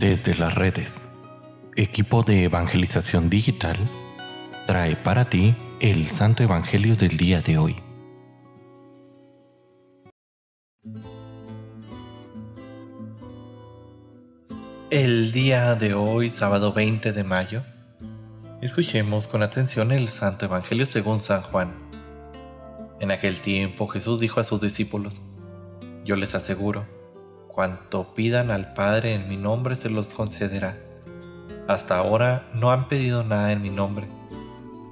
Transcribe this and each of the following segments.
Desde las redes, equipo de evangelización digital trae para ti el Santo Evangelio del día de hoy. El día de hoy, sábado 20 de mayo, escuchemos con atención el Santo Evangelio según San Juan. En aquel tiempo Jesús dijo a sus discípulos, Yo les aseguro, cuanto pidan al Padre en mi nombre se los concederá. Hasta ahora no han pedido nada en mi nombre.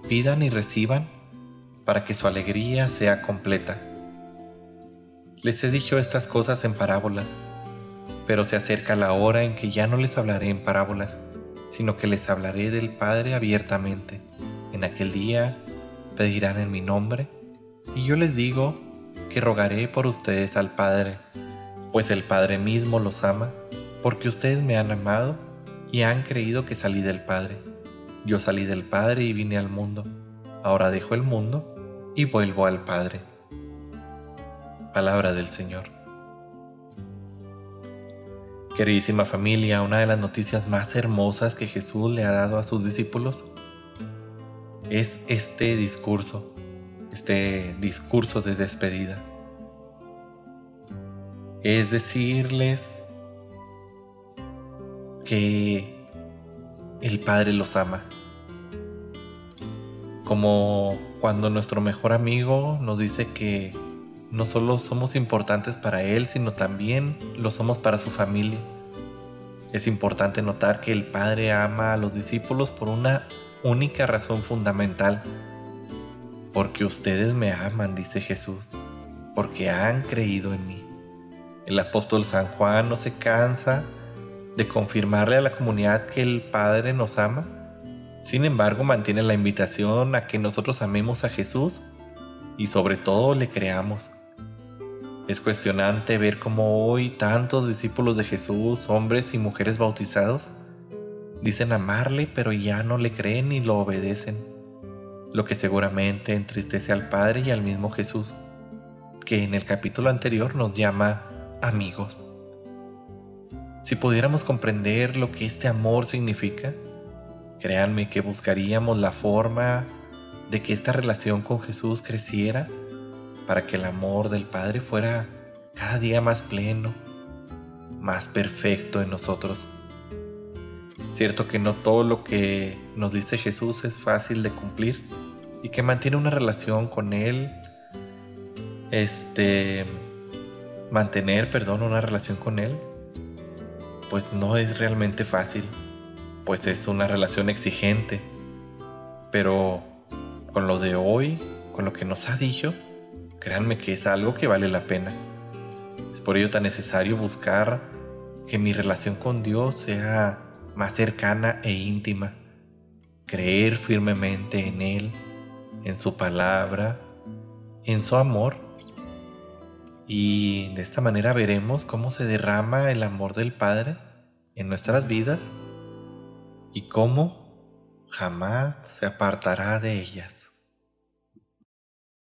Pidan y reciban para que su alegría sea completa. Les he dicho estas cosas en parábolas, pero se acerca la hora en que ya no les hablaré en parábolas, sino que les hablaré del Padre abiertamente. En aquel día pedirán en mi nombre, y yo les digo que rogaré por ustedes al Padre pues el Padre mismo los ama, porque ustedes me han amado y han creído que salí del Padre. Yo salí del Padre y vine al mundo. Ahora dejo el mundo y vuelvo al Padre. Palabra del Señor. Queridísima familia, una de las noticias más hermosas que Jesús le ha dado a sus discípulos es este discurso, este discurso de despedida es decirles que el Padre los ama. Como cuando nuestro mejor amigo nos dice que no solo somos importantes para Él, sino también lo somos para su familia. Es importante notar que el Padre ama a los discípulos por una única razón fundamental. Porque ustedes me aman, dice Jesús, porque han creído en mí. El apóstol San Juan no se cansa de confirmarle a la comunidad que el Padre nos ama. Sin embargo, mantiene la invitación a que nosotros amemos a Jesús y sobre todo le creamos. Es cuestionante ver cómo hoy tantos discípulos de Jesús, hombres y mujeres bautizados, dicen amarle pero ya no le creen ni lo obedecen, lo que seguramente entristece al Padre y al mismo Jesús, que en el capítulo anterior nos llama amigos. Si pudiéramos comprender lo que este amor significa, créanme que buscaríamos la forma de que esta relación con Jesús creciera para que el amor del Padre fuera cada día más pleno, más perfecto en nosotros. Cierto que no todo lo que nos dice Jesús es fácil de cumplir y que mantiene una relación con Él, este, mantener, perdón, una relación con él, pues no es realmente fácil, pues es una relación exigente. Pero con lo de hoy, con lo que nos ha dicho, créanme que es algo que vale la pena. Es por ello tan necesario buscar que mi relación con Dios sea más cercana e íntima, creer firmemente en Él, en su palabra, en su amor y de esta manera veremos cómo se derrama el amor del Padre en nuestras vidas y cómo jamás se apartará de ellas.